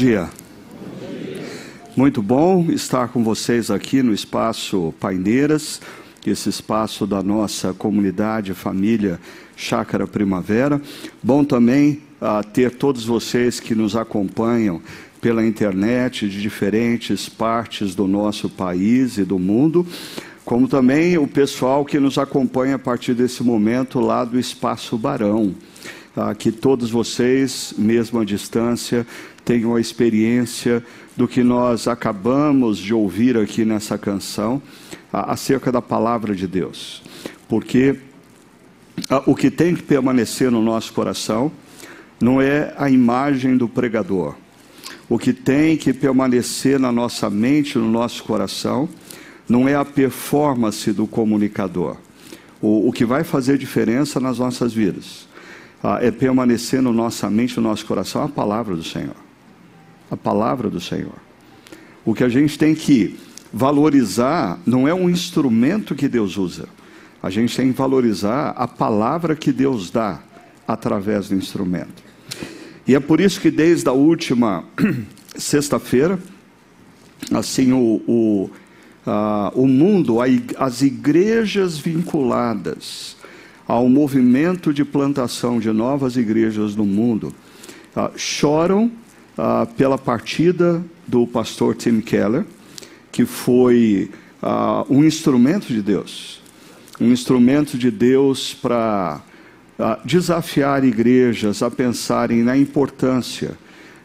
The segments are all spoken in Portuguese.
dia. Muito bom estar com vocês aqui no espaço Paineiras, esse espaço da nossa comunidade, família Chácara Primavera. Bom também uh, ter todos vocês que nos acompanham pela internet de diferentes partes do nosso país e do mundo, como também o pessoal que nos acompanha a partir desse momento lá do Espaço Barão. Uh, que todos vocês, mesmo à distância, tenham a experiência do que nós acabamos de ouvir aqui nessa canção acerca da palavra de Deus. Porque o que tem que permanecer no nosso coração não é a imagem do pregador. O que tem que permanecer na nossa mente, no nosso coração, não é a performance do comunicador. O, o que vai fazer diferença nas nossas vidas ah, é permanecer na nossa mente, no nosso coração, a palavra do Senhor a palavra do Senhor. O que a gente tem que valorizar não é um instrumento que Deus usa. A gente tem que valorizar a palavra que Deus dá através do instrumento. E é por isso que desde a última sexta-feira, assim, o, o, a, o mundo, as igrejas vinculadas ao movimento de plantação de novas igrejas no mundo, a, choram ah, pela partida do pastor Tim Keller, que foi ah, um instrumento de Deus, um instrumento de Deus para ah, desafiar igrejas a pensarem na importância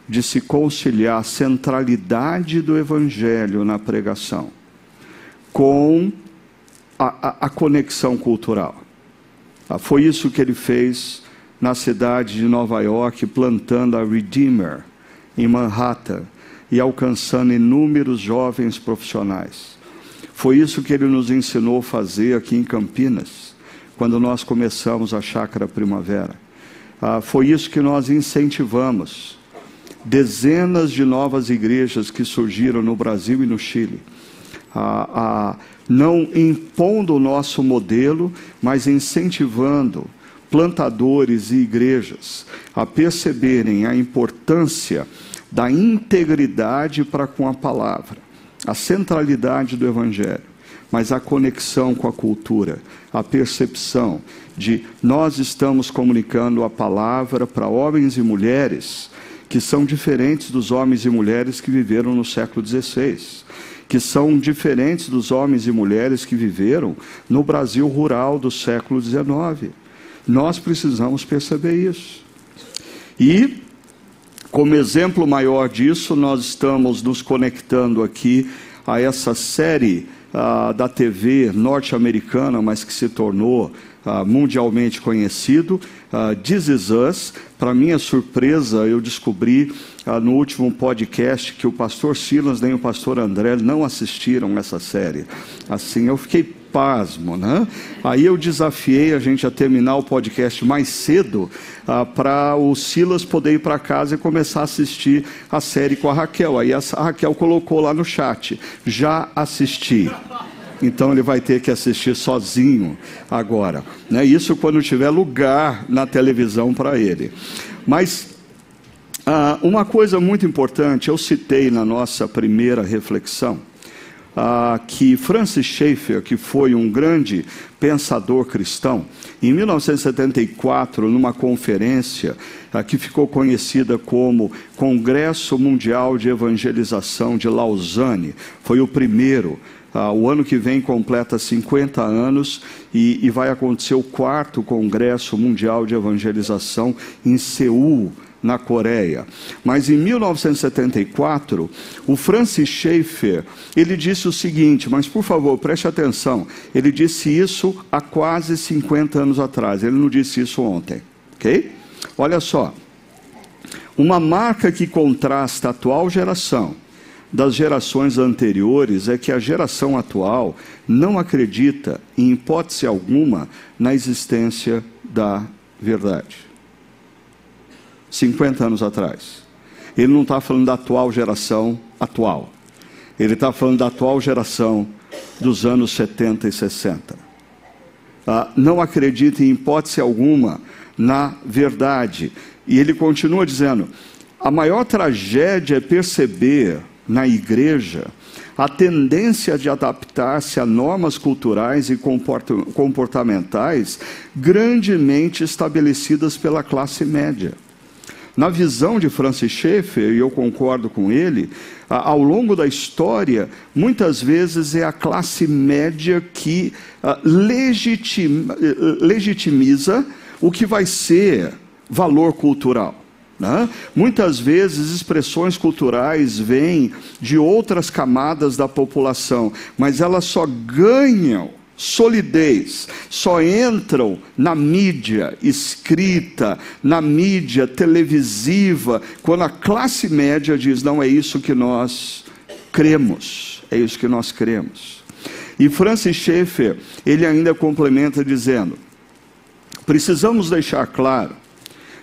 de se conciliar a centralidade do evangelho na pregação com a, a, a conexão cultural. Foi isso que ele fez na cidade de Nova York, plantando a Redeemer, em Manhattan e alcançando inúmeros jovens profissionais. Foi isso que ele nos ensinou a fazer aqui em Campinas, quando nós começamos a Chácara Primavera. Ah, foi isso que nós incentivamos. Dezenas de novas igrejas que surgiram no Brasil e no Chile. Ah, ah, não impondo o nosso modelo, mas incentivando plantadores e igrejas a perceberem a importância da integridade para com a palavra, a centralidade do Evangelho, mas a conexão com a cultura, a percepção de nós estamos comunicando a palavra para homens e mulheres que são diferentes dos homens e mulheres que viveram no século XVI, que são diferentes dos homens e mulheres que viveram no Brasil rural do século XIX. Nós precisamos perceber isso. E, como exemplo maior disso, nós estamos nos conectando aqui a essa série uh, da TV norte-americana, mas que se tornou uh, mundialmente conhecido, uh, This Is Us. Para minha surpresa, eu descobri uh, no último podcast que o pastor Silas nem o pastor André não assistiram essa série. Assim, eu fiquei pasmo, né? Aí eu desafiei a gente a terminar o podcast mais cedo ah, para o Silas poder ir para casa e começar a assistir a série com a Raquel. Aí a Raquel colocou lá no chat: já assisti. Então ele vai ter que assistir sozinho agora. Né? Isso quando tiver lugar na televisão para ele. Mas ah, uma coisa muito importante, eu citei na nossa primeira reflexão ah, que Francis Schaeffer, que foi um grande pensador cristão, em 1974, numa conferência ah, que ficou conhecida como Congresso Mundial de Evangelização de Lausanne, foi o primeiro. Ah, o ano que vem completa 50 anos e, e, vai acontecer o quarto Congresso Mundial de Evangelização em Seul, na Coreia. Mas em 1974, o Francis Schaeffer, ele disse o seguinte, mas por favor, preste atenção, ele disse isso há quase 50 anos atrás, ele não disse isso ontem, ok? Olha só, uma marca que contrasta a atual geração das gerações anteriores é que a geração atual não acredita, em hipótese alguma, na existência da verdade. 50 anos atrás. Ele não está falando da atual geração atual. Ele está falando da atual geração dos anos 70 e 60. Ah, não acredita em hipótese alguma na verdade. E ele continua dizendo: a maior tragédia é perceber na igreja a tendência de adaptar-se a normas culturais e comportamentais grandemente estabelecidas pela classe média. Na visão de Francis Schaeffer, e eu concordo com ele, ao longo da história, muitas vezes é a classe média que legitimiza o que vai ser valor cultural. Né? Muitas vezes expressões culturais vêm de outras camadas da população, mas elas só ganham solidez, só entram na mídia escrita, na mídia televisiva, quando a classe média diz: não é isso que nós cremos, é isso que nós cremos. E Francis Schaeffer, ele ainda complementa dizendo: precisamos deixar claro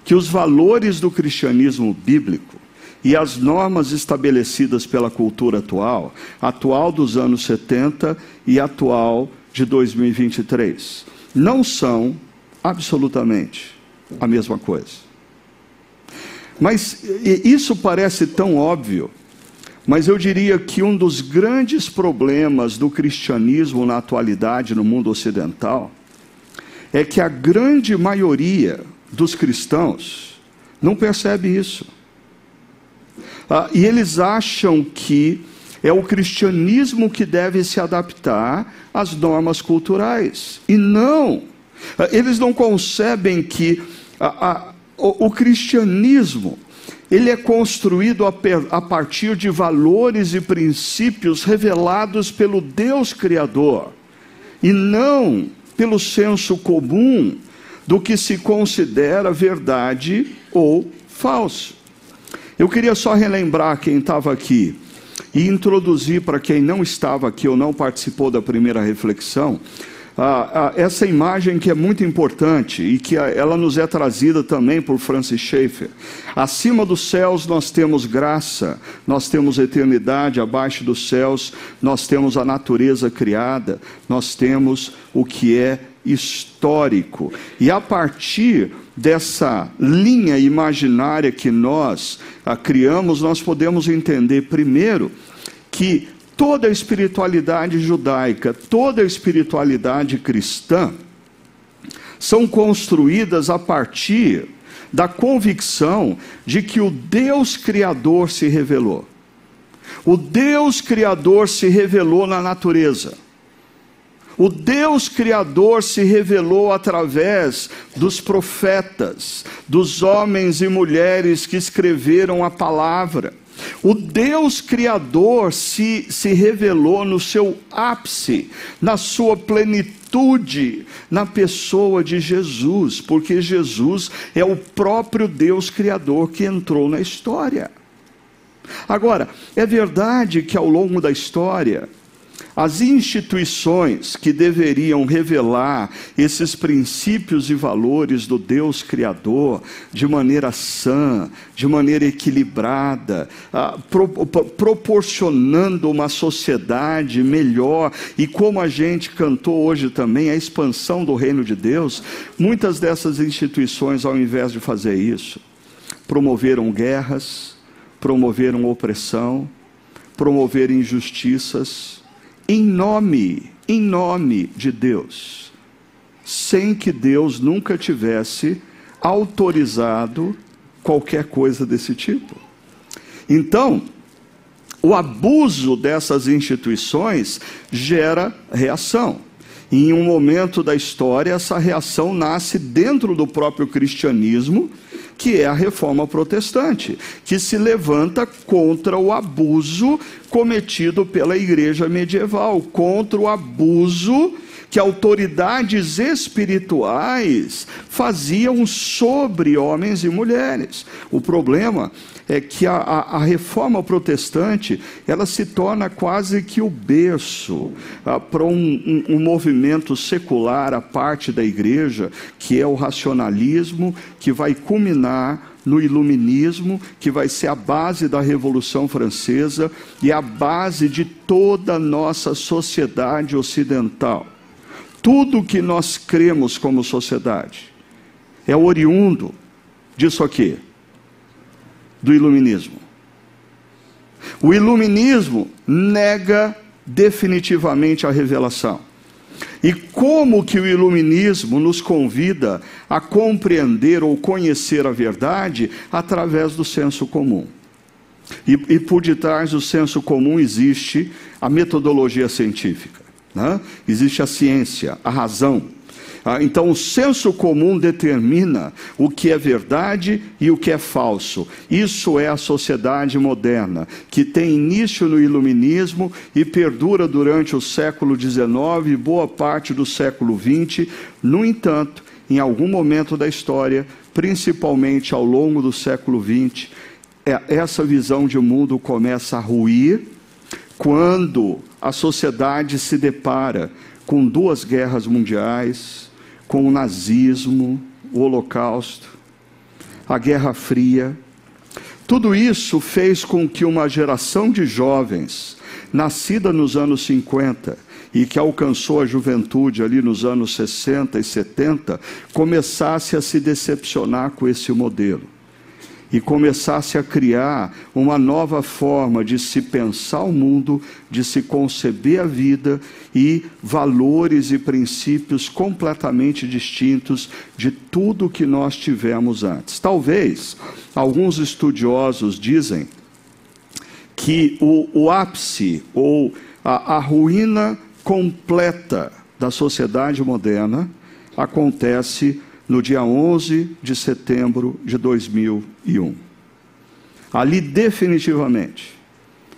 que os valores do cristianismo bíblico e as normas estabelecidas pela cultura atual, atual dos anos 70 e atual de 2023, não são absolutamente a mesma coisa. Mas isso parece tão óbvio, mas eu diria que um dos grandes problemas do cristianismo na atualidade no mundo ocidental é que a grande maioria dos cristãos não percebe isso. Ah, e eles acham que é o cristianismo que deve se adaptar às normas culturais. E não. Ah, eles não concebem que a, a, o, o, cristianismo ele é construído a partir de valores e princípios revelados pelo Deus Criador e não pelo senso comum do que se considera verdade ou falso. Eu queria só relembrar quem estava aqui e introduzir para quem não estava aqui ou não participou da primeira reflexão, essa imagem que é muito importante e que ela nos é trazida também por Francis Schaeffer. Acima dos céus nós temos graça, nós temos eternidade, abaixo dos céus nós temos a natureza criada, nós temos o que é histórico. E a partir dessa linha imaginária que nós criamos, nós podemos entender, primeiro, que toda a espiritualidade judaica, toda a espiritualidade cristã, são construídas a partir da convicção de que o Deus Criador se revelou. O Deus Criador se revelou na natureza. O Deus Criador se revelou através dos profetas, dos homens e mulheres que escreveram a palavra. O Deus Criador se, se revelou no seu ápice, na sua plenitude, na pessoa de Jesus, porque Jesus é o próprio Deus Criador que entrou na história. Agora, é verdade que ao longo da história, as instituições que deveriam revelar esses princípios e valores do Deus Criador de maneira sã, de maneira equilibrada, ah, pro, proporcionando uma sociedade melhor e como a gente cantou hoje também, a expansão do reino de Deus, muitas dessas instituições, ao invés de fazer isso, promoveram guerras, promoveram opressão, promoveram injustiças em nome, em nome de Deus, sem que Deus nunca tivesse autorizado qualquer coisa desse tipo. Então, o abuso dessas instituições gera reação. Em um momento da história, essa reação nasce dentro do próprio cristianismo que é a reforma protestante, que se levanta contra o abuso cometido pela igreja medieval, contra o abuso que autoridades espirituais faziam sobre homens e mulheres. O problema é que a, a, a reforma protestante ela se torna quase que o berço ah, para um, um, um movimento secular à parte da igreja, que é o racionalismo, que vai culminar no iluminismo, que vai ser a base da Revolução Francesa e a base de toda a nossa sociedade ocidental. Tudo que nós cremos como sociedade é oriundo disso aqui. Do iluminismo? O iluminismo nega definitivamente a revelação. E como que o iluminismo nos convida a compreender ou conhecer a verdade através do senso comum? E, e por detrás do senso comum existe a metodologia científica, né? existe a ciência, a razão. Ah, então, o senso comum determina o que é verdade e o que é falso. Isso é a sociedade moderna, que tem início no iluminismo e perdura durante o século XIX e boa parte do século XX. No entanto, em algum momento da história, principalmente ao longo do século XX, é, essa visão de mundo começa a ruir quando a sociedade se depara com duas guerras mundiais, com o nazismo, o Holocausto, a Guerra Fria. Tudo isso fez com que uma geração de jovens, nascida nos anos 50 e que alcançou a juventude ali nos anos 60 e 70, começasse a se decepcionar com esse modelo e começasse a criar uma nova forma de se pensar o mundo, de se conceber a vida e valores e princípios completamente distintos de tudo que nós tivemos antes. Talvez alguns estudiosos dizem que o, o ápice ou a, a ruína completa da sociedade moderna acontece no dia 11 de setembro de 2001. Ali, definitivamente,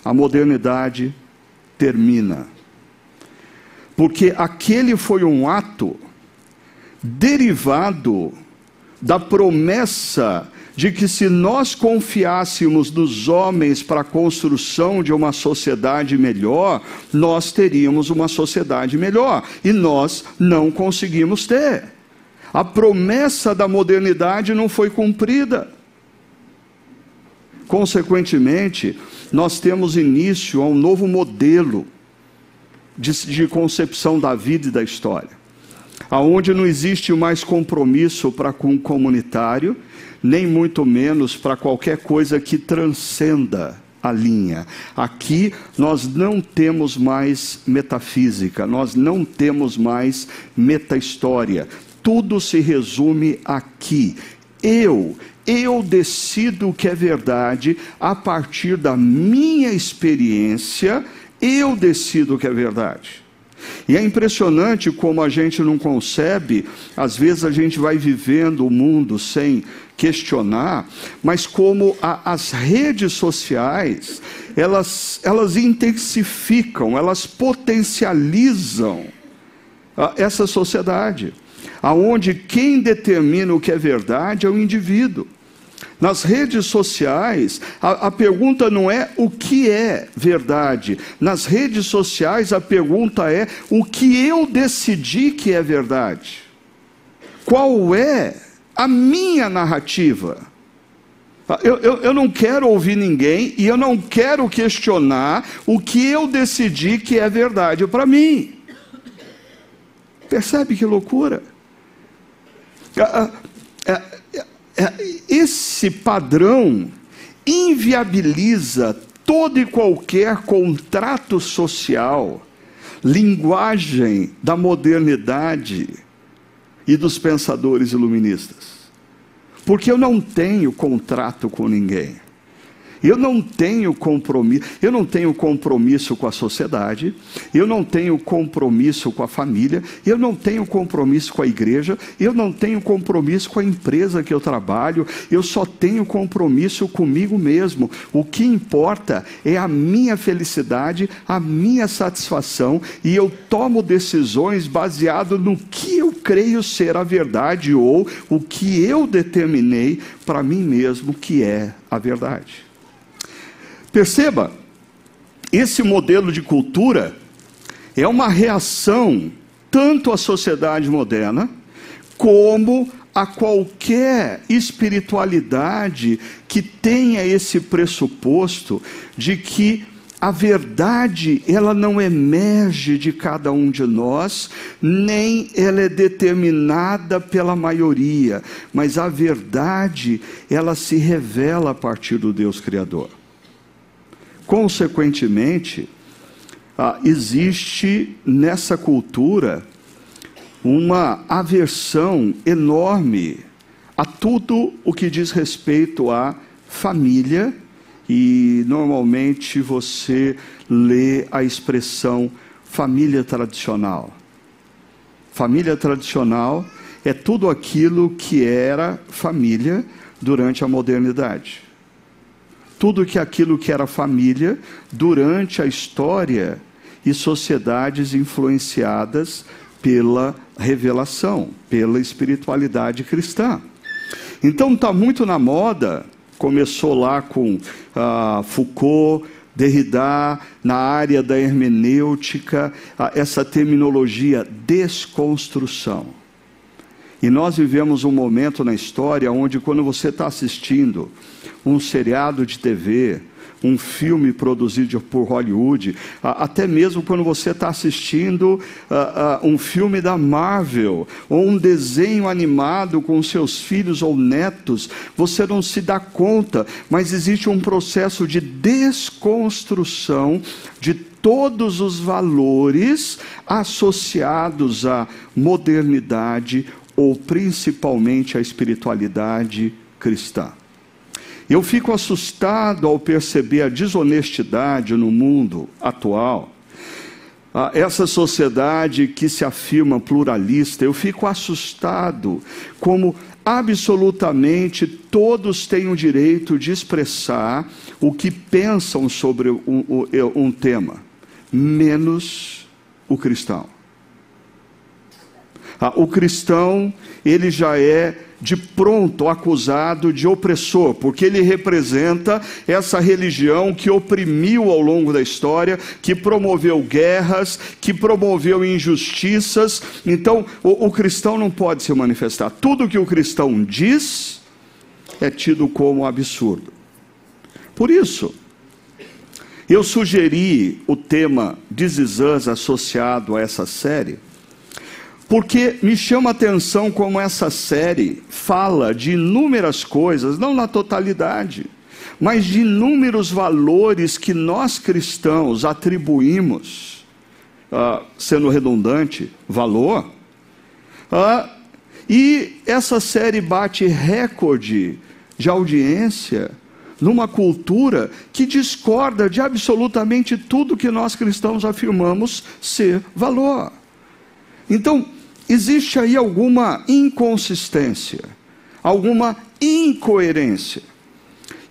a modernidade termina. Porque aquele foi um ato derivado da promessa de que se nós confiássemos nos homens para a construção de uma sociedade melhor, nós teríamos uma sociedade melhor. E nós não conseguimos ter a promessa da modernidade não foi cumprida. Consequentemente, nós temos início a um novo modelo de, de concepção da vida e da história, aonde não existe mais compromisso para com o comunitário, nem muito menos para qualquer coisa que transcenda a linha. Aqui nós não temos mais metafísica, nós não temos mais meta-história, tudo se resume aqui. Eu, eu decido o que é verdade a partir da minha experiência, eu decido o que é verdade. E é impressionante como a gente não concebe, às vezes a gente vai vivendo o mundo sem questionar, mas como a, as redes sociais, elas, elas intensificam, elas potencializam a, essa sociedade aonde quem determina o que é verdade é o indivíduo. Nas redes sociais, a, a, pergunta não é o que é verdade. Nas redes sociais, a pergunta é o que eu decidi que é verdade. Qual é a minha narrativa? Eu, eu, eu não quero ouvir ninguém e eu não quero questionar o que eu decidi que é verdade para mim. Percebe que loucura? Ah, ah, ah, esse padrão inviabiliza todo e qualquer contrato social, linguagem da modernidade e dos pensadores iluministas. Porque eu não tenho contrato com ninguém. Eu não tenho compromisso, eu não tenho compromisso com a sociedade, eu não tenho compromisso com a família, eu não tenho compromisso com a igreja, eu não tenho compromisso com a empresa que eu trabalho, eu só tenho compromisso comigo mesmo. O que importa é a minha felicidade, a minha satisfação, e eu tomo decisões baseado no que eu creio ser a verdade ou o que eu determinei para mim mesmo que é a verdade. Perceba, esse modelo de cultura é uma reação tanto à sociedade moderna, como a qualquer espiritualidade que tenha esse pressuposto de que a verdade, ela não emerge de cada um de nós, nem ela é determinada pela maioria, mas a verdade, ela se revela a partir do Deus Criador. Consequentemente, ah, existe nessa cultura uma aversão enorme a tudo o que diz respeito à família e normalmente você lê a expressão família tradicional. Família tradicional é tudo aquilo que era família durante a modernidade. Tudo que aquilo que era família durante a história e sociedades influenciadas pela revelação, pela espiritualidade cristã. Então está muito na moda começou lá com ah, Foucault, Derrida, na área da hermenêutica, ah, essa terminologia desconstrução. E nós vivemos um momento na história onde, quando você está assistindo um seriado de TV, um filme produzido por Hollywood, até mesmo quando você está assistindo uh, uh, um filme da Marvel, ou um desenho animado com seus filhos ou netos, você não se dá conta, mas existe um processo de desconstrução de todos os valores associados à modernidade ou principalmente à espiritualidade cristã. Eu fico assustado ao perceber a desonestidade no mundo atual. Essa sociedade que se afirma pluralista, eu fico assustado como absolutamente todos têm o direito de expressar o que pensam sobre um, um tema, menos o cristão. O cristão, ele já é de pronto acusado de opressor, porque ele representa essa religião que oprimiu ao longo da história, que promoveu guerras, que promoveu injustiças. Então, o, o cristão não pode se manifestar. Tudo que o cristão diz é tido como absurdo. Por isso, eu sugeri o tema This associado a essa série porque me chama a atenção como essa série fala de inúmeras coisas, não na totalidade, mas de inúmeros valores que nós cristãos atribuímos, uh, sendo redundante, valor. Uh, e essa série bate recorde de audiência numa cultura que discorda de absolutamente tudo que nós cristãos afirmamos ser valor. Então, existe aí alguma inconsistência, alguma incoerência.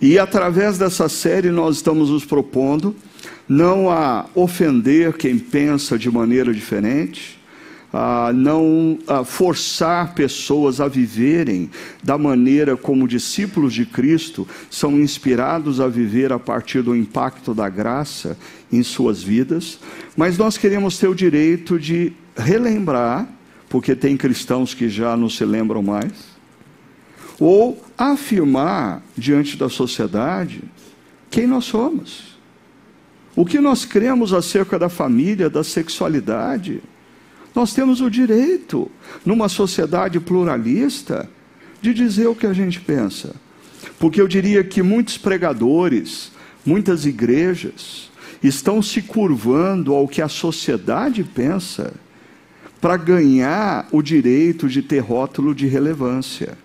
E através dessa série nós estamos nos propondo não a ofender quem pensa de maneira diferente, a não a forçar pessoas a viverem da maneira como discípulos de Cristo são inspirados a viver a partir do impacto da graça em suas vidas, mas nós queremos ter o direito de relembrar porque tem cristãos que já não se lembram mais, ou afirmar diante da sociedade quem nós somos. O que nós cremos acerca da família, da sexualidade. Nós temos o direito, numa sociedade pluralista, de dizer o que a gente pensa. Porque eu diria que muitos pregadores, muitas igrejas, estão se curvando ao que a sociedade pensa para ganhar o direito de ter rótulo de relevância.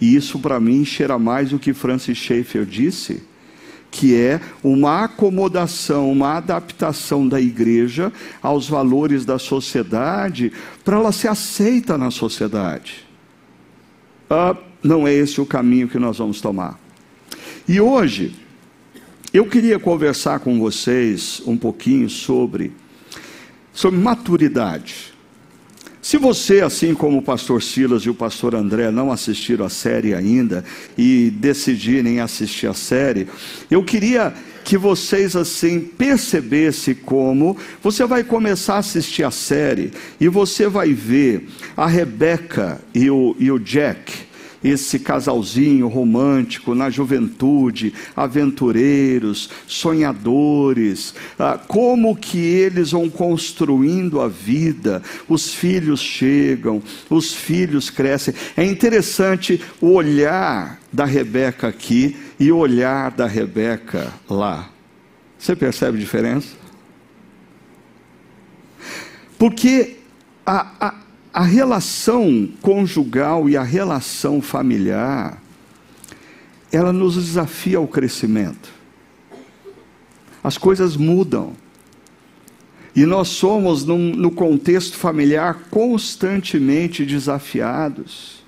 E isso, para mim, cheira mais o que Francis Schaeffer disse, que é uma acomodação, uma adaptação da igreja aos valores da sociedade, para ela ser aceita na sociedade. Ah, não é esse o caminho que nós vamos tomar. E hoje, eu queria conversar com vocês um pouquinho sobre, sobre maturidade. Se você, assim como o pastor Silas e o pastor André, não assistiram a série ainda e decidirem assistir a série, eu queria que vocês assim percebessem como você vai começar a assistir a série e você vai ver a Rebeca e o, e o Jack esse casalzinho romântico na juventude, aventureiros, sonhadores, ah, como que eles vão construindo a vida, os filhos chegam, os filhos crescem. É interessante o olhar da Rebeca aqui e o olhar da Rebeca lá. Você percebe a diferença? Porque a, a, a relação conjugal e a relação familiar, ela nos desafia ao crescimento. As coisas mudam. E nós somos, num, no contexto familiar, constantemente desafiados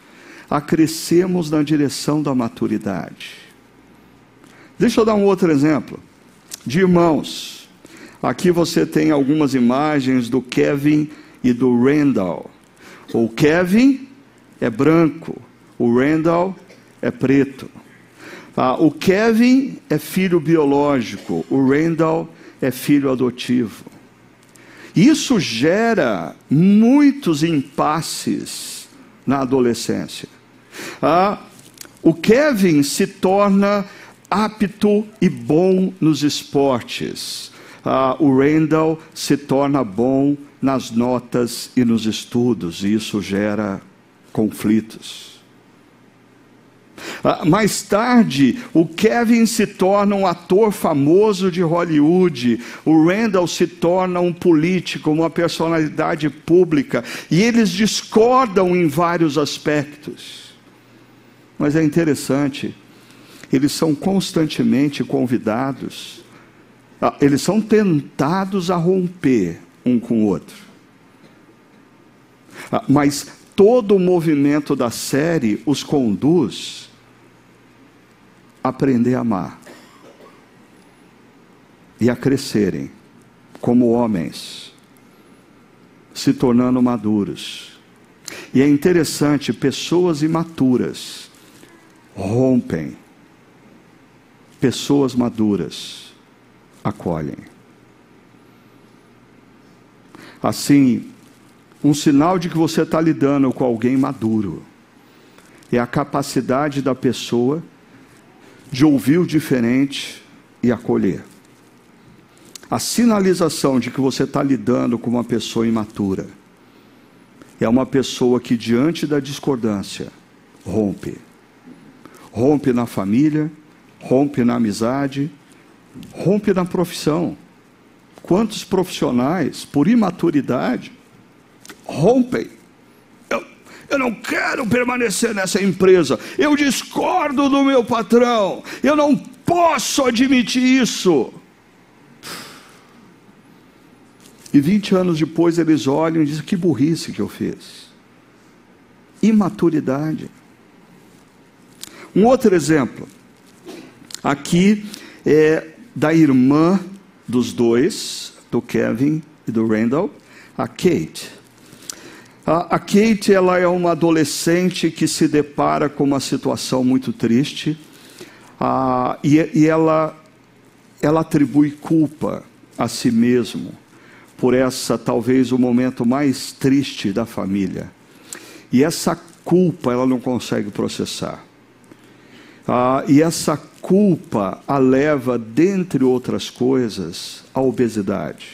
a crescermos na direção da maturidade. Deixa eu dar um outro exemplo de irmãos. Aqui você tem algumas imagens do Kevin e do Randall. O Kevin é branco, o Randall é preto. Ah, o Kevin é filho biológico, o Randall é filho adotivo. Isso gera muitos impasses na adolescência. Ah, o Kevin se torna apto e bom nos esportes. Ah, o Randall se torna bom nas notas e nos estudos, e isso gera conflitos. Ah, mais tarde, o Kevin se torna um ator famoso de Hollywood, o Randall se torna um político, uma personalidade pública, e eles discordam em vários aspectos. Mas é interessante, eles são constantemente convidados, eles são tentados a romper um com o outro. Ah, mas todo o movimento da série os conduz a aprender a amar e a crescerem como homens, se tornando maduros. E é interessante, pessoas imaturas rompem, pessoas maduras acolhem. Assim, um sinal de que você está lidando com alguém maduro é a capacidade da pessoa de ouvir o diferente e acolher. A sinalização de que você está lidando com uma pessoa imatura é uma pessoa que, diante da discordância, rompe. Rompe na família, rompe na amizade, rompe na profissão. Quantos profissionais, por imaturidade, rompem? Eu, eu não quero permanecer nessa empresa. Eu discordo do meu patrão. Eu não posso admitir isso. E 20 anos depois eles olham e dizem: Que burrice que eu fiz. Imaturidade. Um outro exemplo. Aqui é da irmã dos dois, do Kevin e do Randall, a Kate. A, a Kate ela é uma adolescente que se depara com uma situação muito triste e, e ela, ela atribui culpa a si mesmo por essa talvez o momento mais triste da família. E essa culpa ela não consegue processar. Ah, e essa culpa a leva, dentre outras coisas, à obesidade.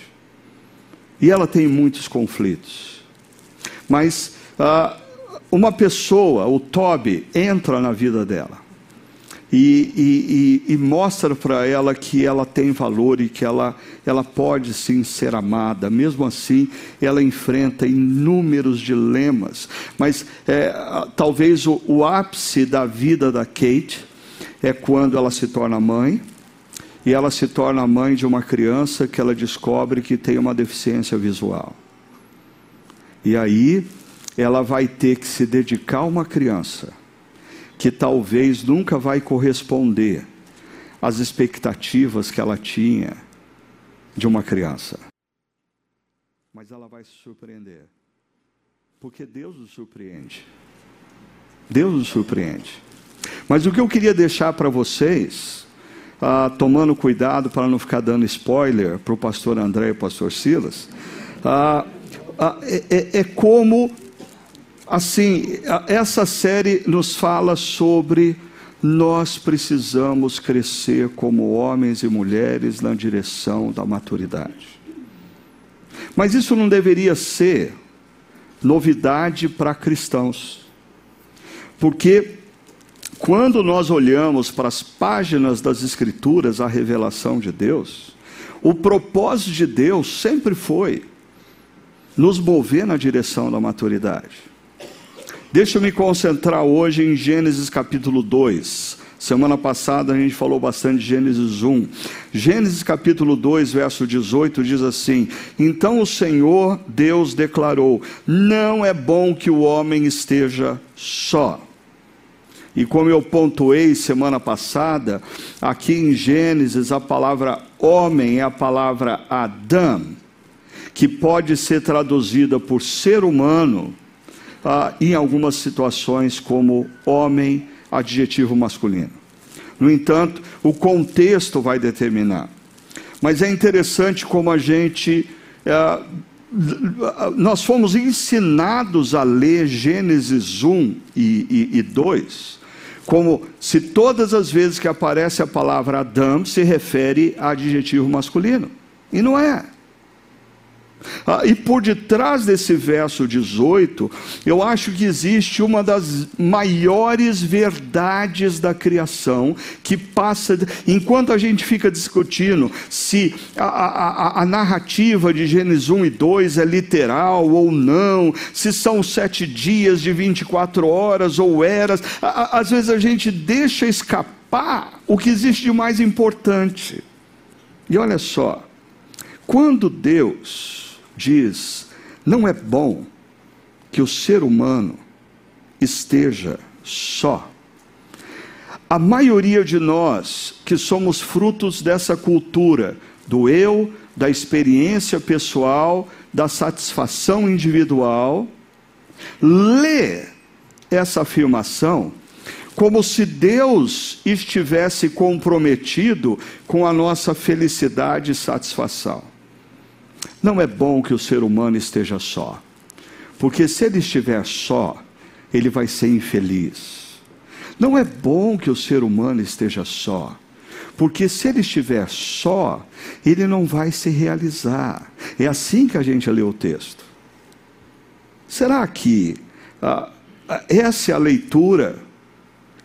E ela tem muitos conflitos. Mas ah, uma pessoa, o Toby, entra na vida dela. E, e, e, e mostra para ela que ela tem valor e que ela, ela pode sim ser amada. Mesmo assim, ela enfrenta inúmeros dilemas. Mas é, talvez o, o ápice da vida da Kate é quando ela se torna mãe. E ela se torna mãe de uma criança que ela descobre que tem uma deficiência visual. E aí ela vai ter que se dedicar a uma criança que talvez nunca vai corresponder às expectativas que ela tinha de uma criança. Mas ela vai se surpreender. Porque Deus nos surpreende. Deus nos surpreende. Mas o que eu queria deixar para vocês, ah, tomando cuidado para não ficar dando spoiler para o pastor André e o pastor Silas, ah, ah, é, é, é como assim, essa série nos fala sobre nós precisamos crescer como homens e mulheres na direção da maturidade. Mas isso não deveria ser novidade para cristãos. Porque quando nós olhamos para as páginas das Escrituras, a revelação de Deus, o propósito de Deus sempre foi nos mover na direção da maturidade. Deixa eu me concentrar hoje em Gênesis capítulo 2. Semana passada a gente falou bastante de Gênesis 1. Gênesis capítulo 2, verso 18 diz assim: Então o Senhor Deus declarou: Não é bom que o homem esteja só. E como eu pontuei semana passada, aqui em Gênesis a palavra homem é a palavra Adam, que pode ser traduzida por ser humano ah, em algumas situações como homem, adjetivo masculino. No entanto, o contexto vai determinar. Mas é interessante como a gente. Ah, nós fomos ensinados a ler Gênesis 1 e, e, e 2 como se todas as vezes que aparece a palavra Adam se refere a adjetivo masculino. E não é. Ah, e por detrás desse verso 18, eu acho que existe uma das maiores verdades da criação que passa. Enquanto a gente fica discutindo se a, a, a, narrativa de Gênesis 1 e 2 é literal ou não, se são sete dias de 24 horas ou eras, às vezes a gente deixa escapar o que existe de mais importante. E olha só, quando Deus diz: não é bom que o ser humano esteja só. A maioria de nós que somos frutos dessa cultura do eu, da experiência pessoal, da satisfação individual, lê essa afirmação como se Deus estivesse comprometido com a nossa felicidade e satisfação. Não é bom que o ser humano esteja só, porque se ele estiver só, ele vai ser infeliz. Não é bom que o ser humano esteja só, porque se ele estiver só, ele não vai se realizar. É assim que a gente lê o texto. Será que ah, essa é a leitura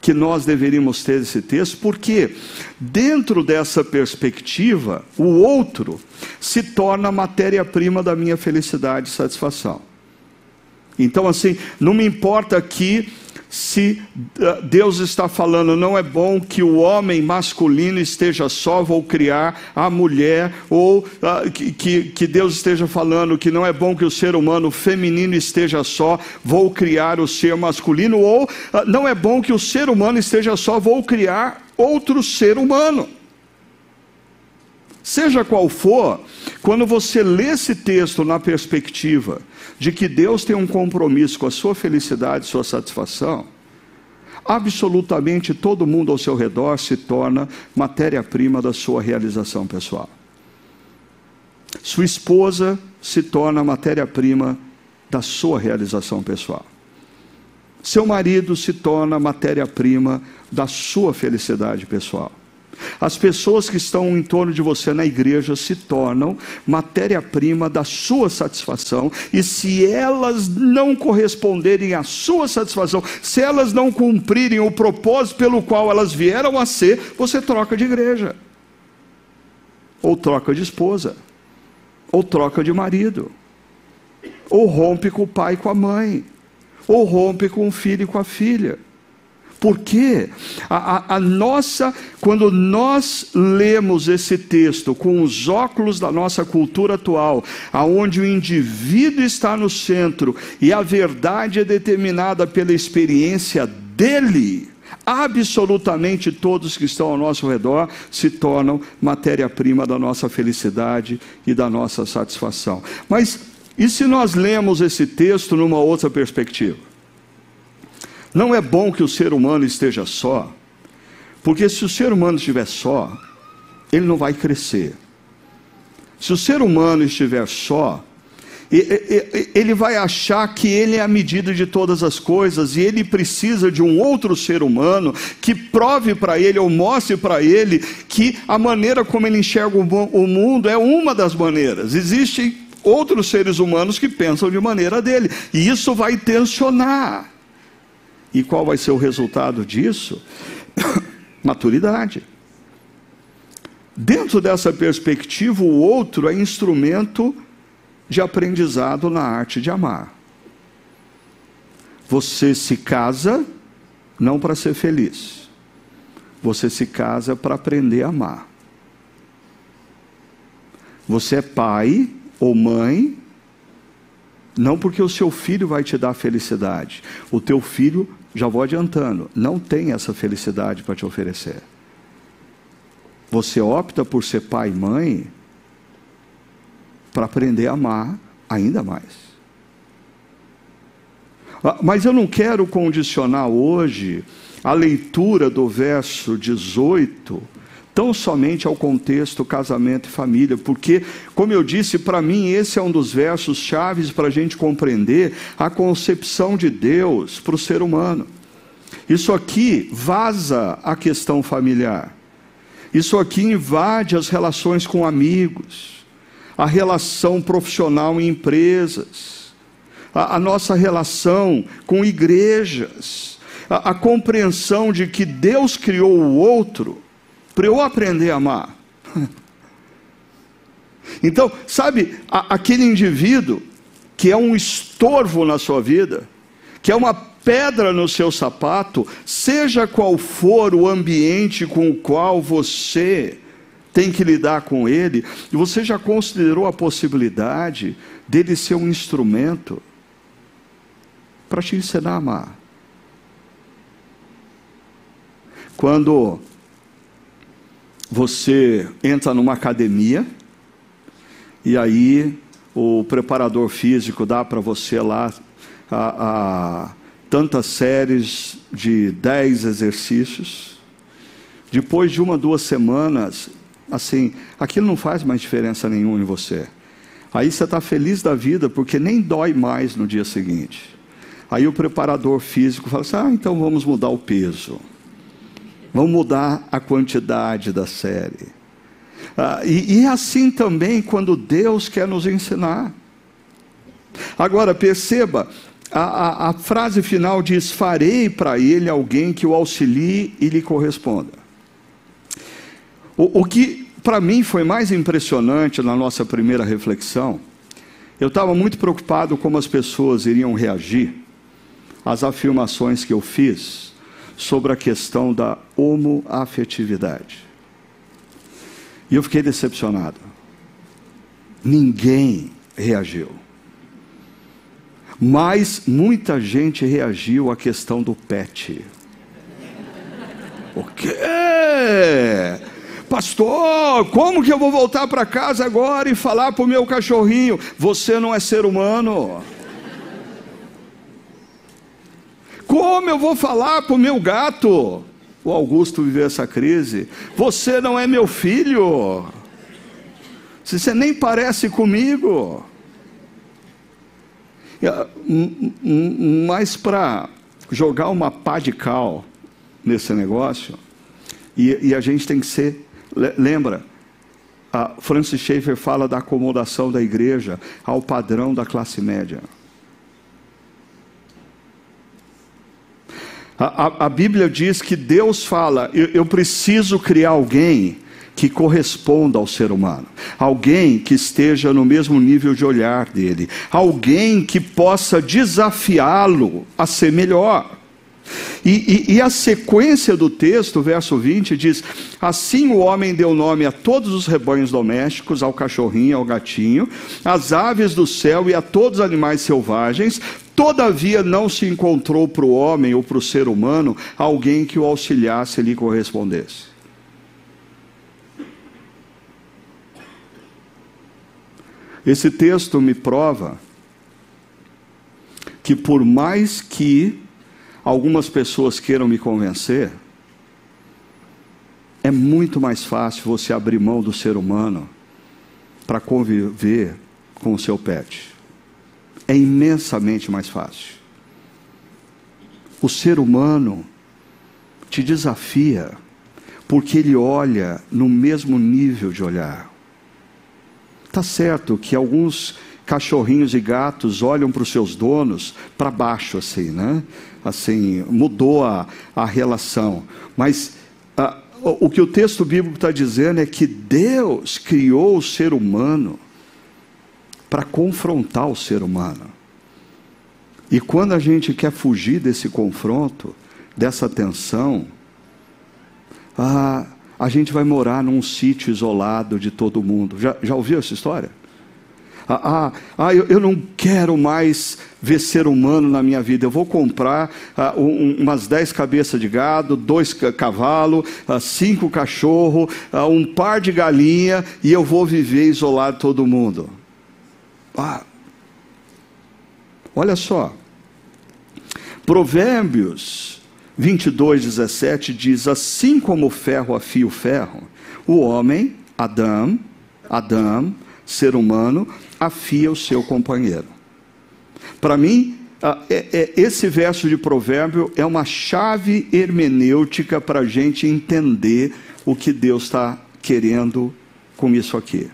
que nós deveríamos ter esse texto, porque dentro dessa perspectiva, o outro se torna matéria-prima da minha felicidade e satisfação. Então, assim, não me importa aqui se uh, Deus está falando, não é bom que o homem masculino esteja só, vou criar a mulher, ou uh, que, que Deus esteja falando que não é bom que o ser humano feminino esteja só, vou criar o ser masculino, ou uh, não é bom que o ser humano esteja só, vou criar outro ser humano. Seja qual for, quando você lê esse texto na perspectiva de que Deus tem um compromisso com a sua felicidade, sua satisfação, absolutamente todo mundo ao seu redor se torna matéria-prima da sua realização pessoal. Sua esposa se torna matéria-prima da sua realização pessoal. Seu marido se torna matéria-prima da sua felicidade pessoal. As pessoas que estão em torno de você na igreja se tornam matéria-prima da sua satisfação, e se elas não corresponderem à sua satisfação, se elas não cumprirem o propósito pelo qual elas vieram a ser, você troca de igreja, ou troca de esposa, ou troca de marido, ou rompe com o pai e com a mãe, ou rompe com o filho e com a filha. Porque a, a, a, nossa, quando nós lemos esse texto com os óculos da nossa cultura atual, aonde o indivíduo está no centro e a verdade é determinada pela experiência dele, absolutamente todos que estão ao nosso redor se tornam matéria-prima da nossa felicidade e da nossa satisfação. Mas e se nós lemos esse texto numa outra perspectiva? Não é bom que o ser humano esteja só, porque se o ser humano estiver só, ele não vai crescer. Se o ser humano estiver só, ele vai achar que ele é a medida de todas as coisas e ele precisa de um outro ser humano que prove para ele ou mostre para ele que a maneira como ele enxerga o mundo é uma das maneiras. Existem outros seres humanos que pensam de maneira dele, e isso vai tensionar. E qual vai ser o resultado disso? Maturidade. Dentro dessa perspectiva, o outro é instrumento de aprendizado na arte de amar. Você se casa não para ser feliz, você se casa para aprender a amar. Você é pai ou mãe, não porque o seu filho vai te dar felicidade, o teu filho, já vou adiantando, não tem essa felicidade para te oferecer. Você opta por ser pai e mãe para aprender a amar ainda mais. Ah, mas eu não quero condicionar hoje a leitura do verso 18 tão somente ao contexto casamento e família, porque, como eu disse, para mim esse é um dos versos chaves para a gente compreender a concepção de Deus para o ser humano. Isso aqui vaza a questão familiar. Isso aqui invade as relações com amigos, a relação profissional em empresas, a, a nossa relação com igrejas, a, a compreensão de que Deus criou o outro para eu aprender a amar. Então, sabe, a, aquele indivíduo que é um estorvo na sua vida, que é uma pedra no seu sapato, seja qual for o ambiente com o qual você tem que lidar com ele, e você já considerou a possibilidade dele ser um instrumento para te ensinar a amar. Quando você entra numa academia, e aí o preparador físico dá para você lá a, a tantas séries de dez exercícios. Depois de uma, duas semanas, assim, aquilo não faz mais diferença nenhuma em você. Aí você está feliz da vida porque nem dói mais no dia seguinte. Aí o preparador físico fala assim: ah, então vamos mudar o peso. Vamos mudar a quantidade da série. Ah, e, e assim também quando Deus quer nos ensinar. Agora perceba, a, a, a frase final diz: Farei para ele alguém que o auxilie e lhe corresponda. O, o que para mim foi mais impressionante na nossa primeira reflexão, eu estava muito preocupado como as pessoas iriam reagir às afirmações que eu fiz sobre a questão da homoafetividade. E eu fiquei decepcionado. Ninguém reagiu. Mas muita gente reagiu à questão do pet. O quê? Pastor, como que eu vou voltar para casa agora e falar para o meu cachorrinho: Você não é ser humano? Como eu vou falar para o meu gato? O Augusto viveu essa crise. Você não é meu filho. Você nem parece comigo. Mas para jogar uma pá de cal nesse negócio, e, e, a gente tem que ser. Lembra, Francis Schaeffer fala da acomodação da igreja ao padrão da classe média. A, a, Bíblia diz que Deus fala: eu, eu preciso criar alguém que corresponda ao ser humano, alguém que esteja no mesmo nível de olhar dele, alguém que possa desafiá-lo a ser melhor. E, e, e, a sequência do texto, verso 20, diz: Assim o homem deu nome a todos os rebanhos domésticos, ao cachorrinho, ao gatinho, às aves do céu e a todos os animais selvagens. Todavia não se encontrou para o homem ou para o ser humano alguém que o auxiliasse e lhe correspondesse. Esse texto me prova que, por mais que algumas pessoas queiram me convencer, é muito mais fácil você abrir mão do ser humano para conviver com o seu pet. É imensamente mais fácil. O ser humano te desafia, porque ele olha no mesmo nível de olhar. Tá certo que alguns cachorrinhos e gatos olham para os seus donos para baixo, assim, né? Assim, mudou a, a relação. Mas a, o que o texto bíblico está dizendo é que Deus criou o ser humano para confrontar o ser humano. E quando a gente quer fugir desse confronto, dessa tensão, a, a gente vai morar num sítio isolado de todo mundo. Já, já ouviu essa história? Ah, ah, ah eu, eu, não quero mais ver ser humano na minha vida. Eu vou comprar ah, um, umas dez cabeças de gado, dois cavalos, ah, cinco cachorros, ah, um par de galinha e eu vou viver isolado de todo mundo. Ah, olha só. Provérbios 22, 17 diz: Assim como o ferro afia o ferro, o homem, Adão, Adão, ser humano, afia o seu companheiro. Para mim, é, é, esse verso de provérbio é uma chave hermenêutica para a gente entender o que Deus está querendo com isso aqui.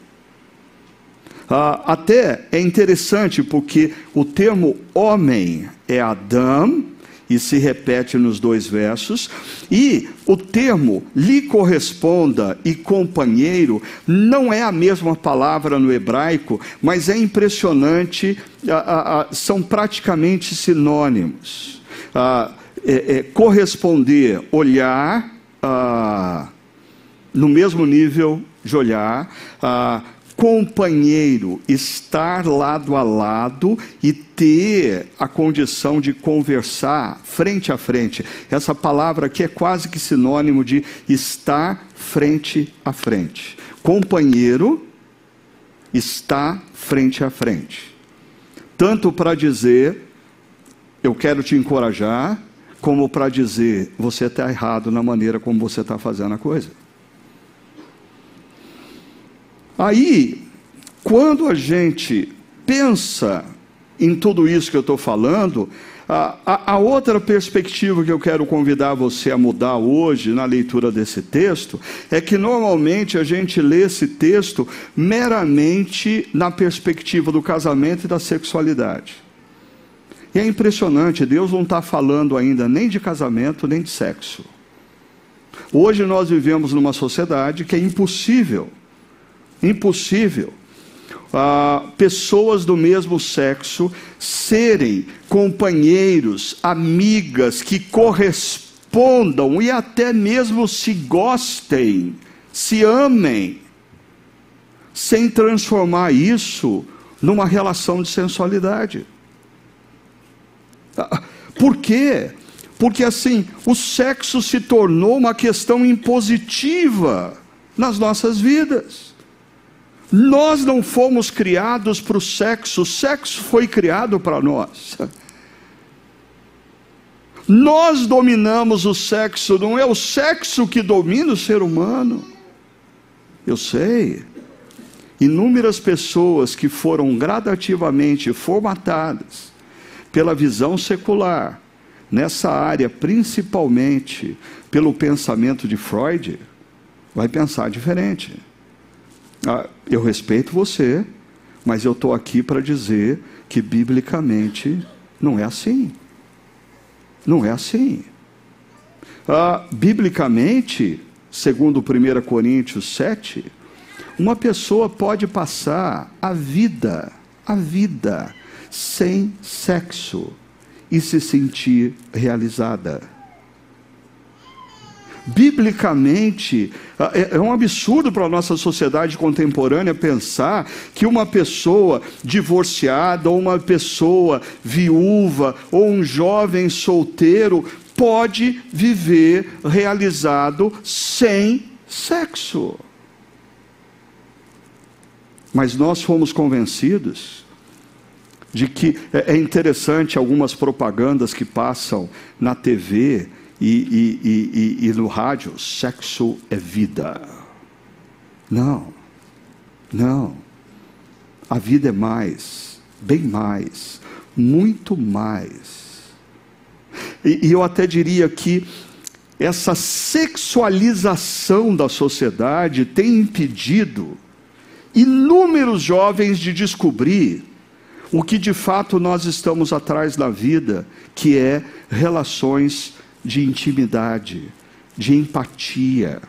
Ah, até é interessante porque o termo homem é Adão, e se repete nos dois versos, e o termo lhe corresponda e companheiro não é a mesma palavra no hebraico, mas é impressionante, são praticamente sinônimos. É, é, corresponder, olhar no mesmo nível de olhar, companheiro, estar lado a lado e ter a condição de conversar frente a frente. Essa palavra aqui é quase que sinônimo de estar frente a frente. Companheiro está frente a frente. Tanto para dizer, eu quero te encorajar, como para dizer, você está errado na maneira como você está fazendo a coisa. Aí, quando a gente pensa em tudo isso que eu estou falando, a, a, a, outra perspectiva que eu quero convidar você a mudar hoje na leitura desse texto é que normalmente a gente lê esse texto meramente na perspectiva do casamento e da sexualidade. E é impressionante, Deus não está falando ainda nem de casamento nem de sexo. Hoje nós vivemos numa sociedade que é impossível impossível ah, pessoas do mesmo sexo serem companheiros, amigas que correspondam e até mesmo se gostem, se amem, sem transformar isso numa relação de sensualidade. Ah, por quê? Porque assim, o sexo se tornou uma questão impositiva nas nossas vidas. Nós não fomos criados para o sexo, o sexo foi criado para nós. Nós dominamos o sexo, não é o sexo que domina o ser humano. Eu sei. Inúmeras pessoas que foram gradativamente formatadas pela visão secular, nessa área, principalmente pelo pensamento de Freud, vai pensar diferente. Ah, eu respeito você, mas eu estou aqui para dizer que biblicamente não é assim. Não é assim. Ah, biblicamente, segundo 1 Coríntios 7, uma pessoa pode passar a vida, a vida, sem sexo e se sentir realizada. Biblicamente, é, é um absurdo para a nossa sociedade contemporânea pensar que uma pessoa divorciada, ou uma pessoa viúva, ou um jovem solteiro pode viver realizado sem sexo. Mas nós fomos convencidos de que é, é interessante algumas propagandas que passam na TV e, e, e, no rádio, sexo é vida. Não, não. A vida é mais, bem mais. muito mais. E, e eu até diria que essa sexualização da sociedade tem impedido inúmeros jovens de descobrir o que de fato nós estamos atrás da vida, que é relações de intimidade, de empatia,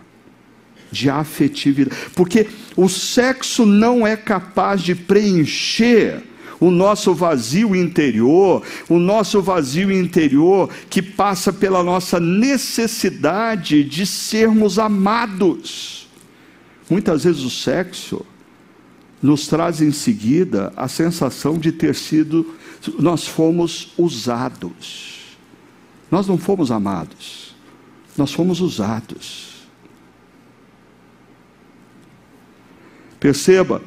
de afetividade. Porque o sexo não é capaz de preencher o nosso vazio interior, o nosso vazio interior que passa pela nossa necessidade de sermos amados. Muitas vezes o sexo nos traz em seguida a sensação de ter sido, nós fomos usados. Nós não fomos amados, nós fomos usados. Perceba,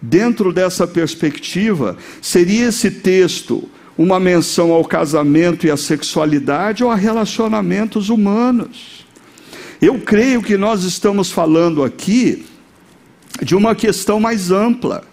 dentro dessa perspectiva, seria esse texto uma menção ao casamento e à sexualidade ou a relacionamentos humanos? Eu creio que nós estamos falando aqui de uma questão mais ampla.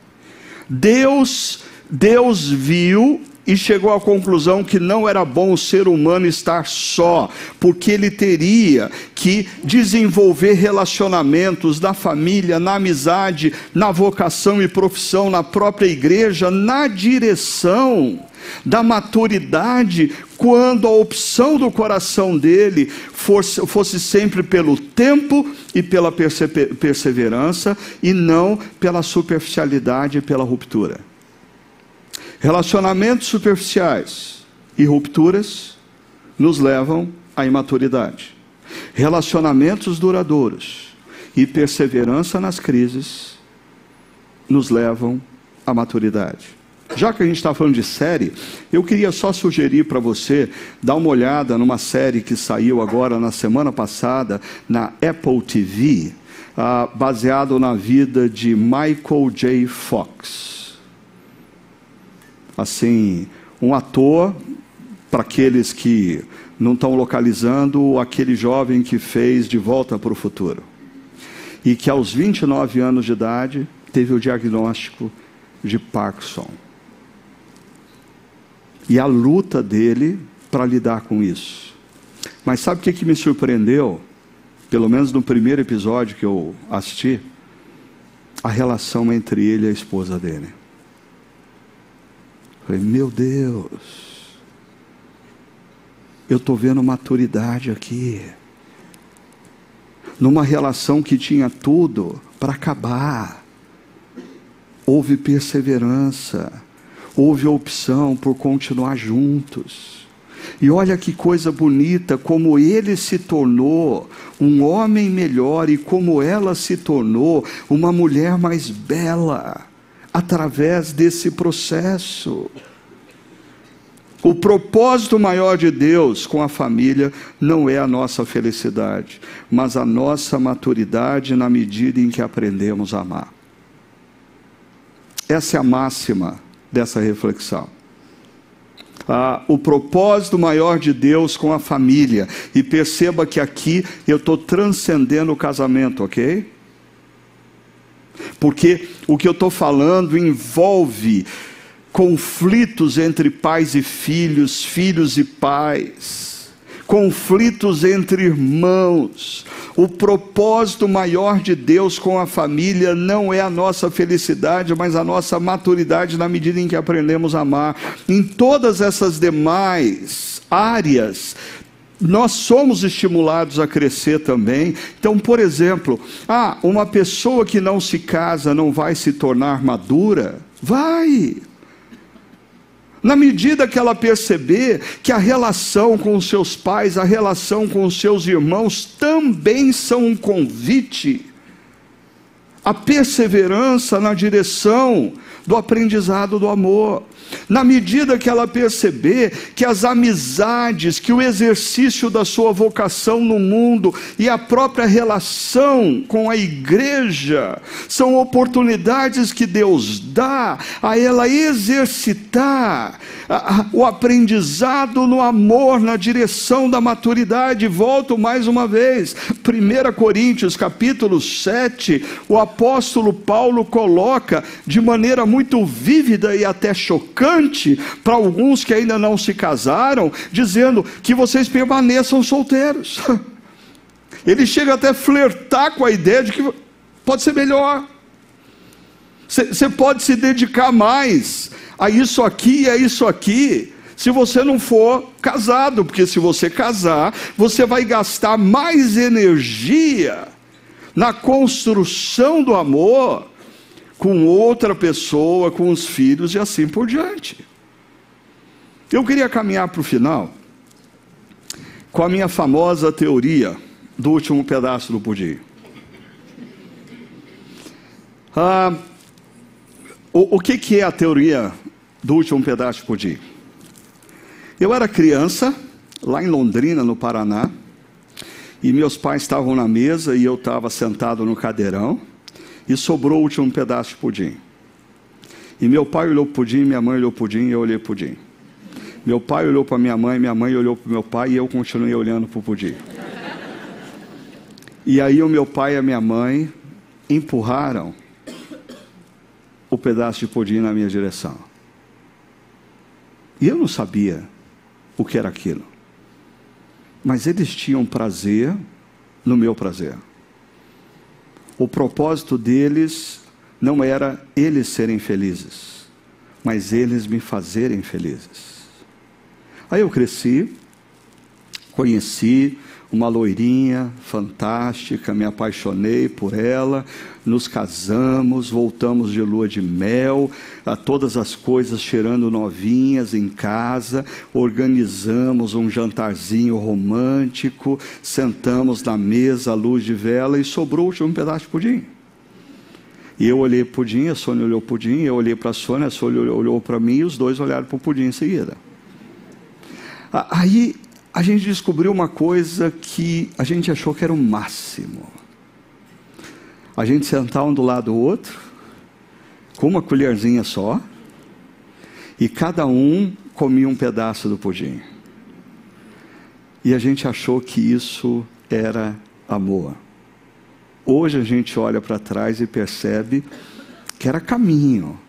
Deus, Deus viu e chegou à conclusão que não era bom o ser humano estar só, porque ele teria que desenvolver relacionamentos na família, na amizade, na vocação e profissão, na própria igreja, na direção da maturidade, quando a opção do coração dele fosse, fosse sempre pelo tempo e pela perseverança, e não pela superficialidade e pela ruptura. Relacionamentos superficiais e rupturas nos levam à imaturidade. Relacionamentos duradouros e perseverança nas crises nos levam à maturidade. Já que a gente está falando de série, eu queria só sugerir para você dar uma olhada numa série que saiu agora na semana passada na Apple TV, ah, baseado na vida de Michael J. Fox. Assim, um ator, para aqueles que não estão localizando, aquele jovem que fez De Volta para o Futuro. E que aos 29 anos de idade teve o diagnóstico de Parkinson e a luta dele para lidar com isso. Mas sabe o que, que me surpreendeu? Pelo menos no primeiro episódio que eu assisti, a relação entre ele e a esposa dele. Falei, meu Deus, eu estou vendo maturidade aqui. Numa relação que tinha tudo para acabar, houve perseverança houve opção por continuar juntos. E olha que coisa bonita, como ele se tornou um homem melhor e como ela se tornou uma mulher mais bela através desse processo. O propósito maior de Deus com a família não é a nossa felicidade, mas a nossa maturidade na medida em que aprendemos a amar. Essa é a máxima dessa reflexão. Ah, o propósito maior de Deus com a família. E perceba que aqui eu estou transcendendo o casamento, ok? Porque o que eu estou falando envolve conflitos entre pais e filhos, filhos e pais conflitos entre irmãos. O propósito maior de Deus com a família não é a nossa felicidade, mas a nossa maturidade na medida em que aprendemos a amar. Em todas essas demais áreas, nós somos estimulados a crescer também. Então, por exemplo, ah, uma pessoa que não se casa não vai se tornar madura? Vai. Na medida que ela perceber que a relação com os seus pais, a relação com os seus irmãos também são um convite, a perseverança na direção do aprendizado do amor. Na medida que ela perceber que as amizades, que o exercício da sua vocação no mundo e a própria relação com a igreja são oportunidades que Deus dá a ela exercitar o aprendizado no amor, na direção da maturidade. Volto mais uma vez, 1 Coríntios capítulo 7, o apóstolo Paulo coloca de maneira muito vívida e até chocante para alguns que ainda não se casaram, dizendo que vocês permaneçam solteiros. Ele chega até a flertar com a ideia de que pode ser melhor. Você pode se dedicar mais a isso aqui e a isso aqui, se você não for casado, porque se você casar, você vai gastar mais energia na construção do amor com outra pessoa, com os filhos e assim por diante. Eu queria caminhar para o final com a minha famosa teoria do último pedaço do pudim. Ah, o, o que, que é a teoria do último pedaço de pudim? Eu era criança, lá em Londrina, no Paraná, e meus pais estavam na mesa e eu estava sentado no cadeirão, e sobrou o último pedaço de pudim. E meu pai olhou para o pudim, minha mãe olhou para o pudim e eu olhei para o pudim. Meu pai olhou para minha mãe, minha mãe olhou para meu pai e eu continuei olhando para o pudim. E aí o meu pai e a minha mãe empurraram o pedaço de pudim na minha direção. E eu não sabia o que era aquilo. Mas eles tinham prazer no meu prazer. O propósito deles não era eles serem felizes, mas eles me fazerem felizes. Aí eu cresci, conheci uma loirinha fantástica, me apaixonei por ela, nos casamos, voltamos de lua de mel, a todas as coisas cheirando novinhas em casa, organizamos um jantarzinho romântico, sentamos na mesa à luz de vela e sobrou último pedaço de pudim. E eu olhei para o pudim, a Sônia olhou para o pudim, eu olhei para a Sônia, a Sônia olhou para mim e os dois olharam para o pudim em seguida. Aí a gente descobriu uma coisa que a gente achou que era o máximo. A gente sentar um do lado do outro, com uma colherzinha só, e cada um comia um pedaço do pudim. E a gente achou que isso era amor. Hoje a gente olha para trás e percebe que era caminho.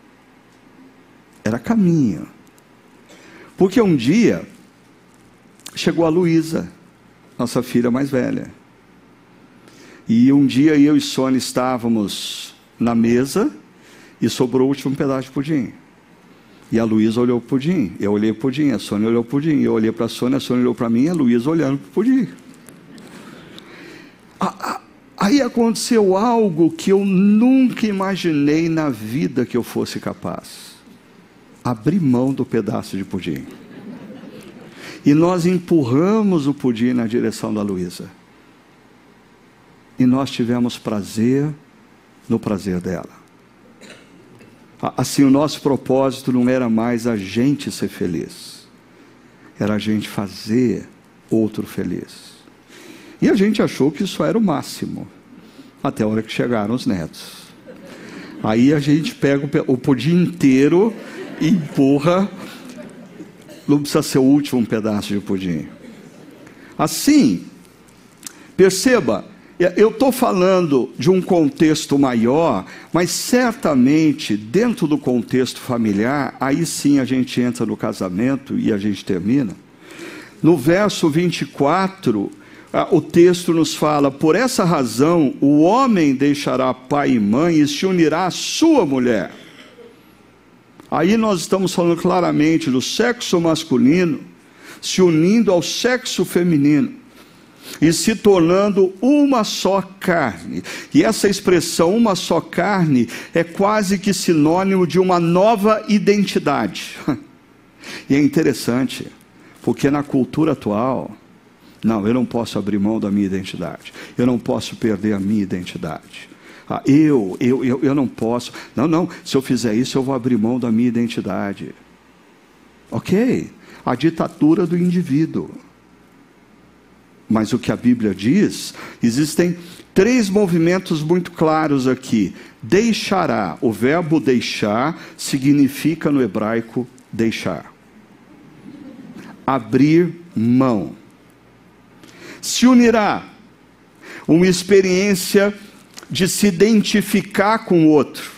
Era caminho. Porque um dia chegou a Luísa, nossa filha mais velha. E um dia eu e Sônia estávamos na mesa e sobrou o último pedaço de pudim. E a Luísa olhou para o pudim, eu olhei para o pudim, a Sônia olhou para o pudim, eu olhei para a Sônia, a Sônia olhou para mim e a Luísa olhando para o pudim. Aí aconteceu algo que eu nunca imaginei na vida que eu fosse capaz. Abrir mão do pedaço de pudim. E nós empurramos o pudim na direção da Luísa. E nós tivemos prazer no prazer dela. Assim, o nosso propósito não era mais a gente ser feliz, era a gente fazer outro feliz. E a gente achou que isso era o máximo, até a hora que chegaram os netos. Aí a gente pega o pudim inteiro e empurra não precisa ser o último pedaço de pudim. Assim, perceba, eu estou falando de um contexto maior, mas certamente dentro do contexto familiar, aí sim a gente entra no casamento e a gente termina. No verso 24, o texto nos fala: Por essa razão, o homem deixará pai e mãe e se unirá à sua mulher Aí nós estamos falando claramente do sexo masculino se unindo ao sexo feminino e se tornando uma só carne. E essa expressão, uma só carne, é quase que sinônimo de uma nova identidade. E é interessante, porque na cultura atual, não, eu não posso abrir mão da minha identidade, eu não posso perder a minha identidade. Ah, eu, eu, eu, eu não posso. Não, não, se eu fizer isso, eu vou abrir mão da minha identidade. Ok, a ditadura do indivíduo. Mas o que a Bíblia diz, existem três movimentos muito claros aqui. Deixará, o verbo deixar significa no hebraico deixar. abrir mão. Se unirá uma experiência de se identificar com o outro,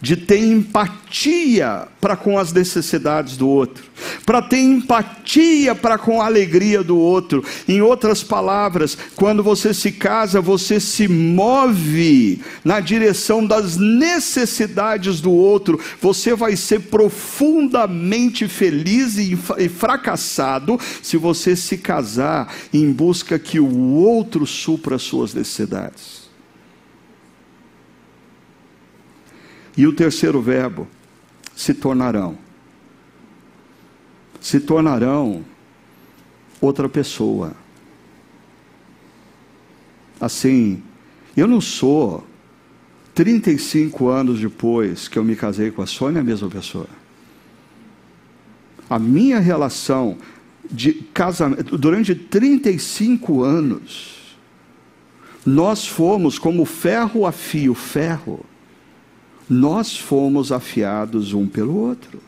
de ter empatia para com as necessidades do outro, para ter empatia para com a alegria do outro. Em outras palavras, quando você se casa, você se move na direção das necessidades do outro. Você vai ser profundamente feliz e fracassado se você se casar em busca que o outro supra as suas necessidades. E o terceiro verbo, se tornarão. Se tornarão outra pessoa. Assim, eu não sou 35 anos depois que eu me casei com a Sônia a mesma pessoa. A minha relação de casamento, durante 35 anos, nós fomos como ferro a fio, ferro nós fomos afiados um pelo outro.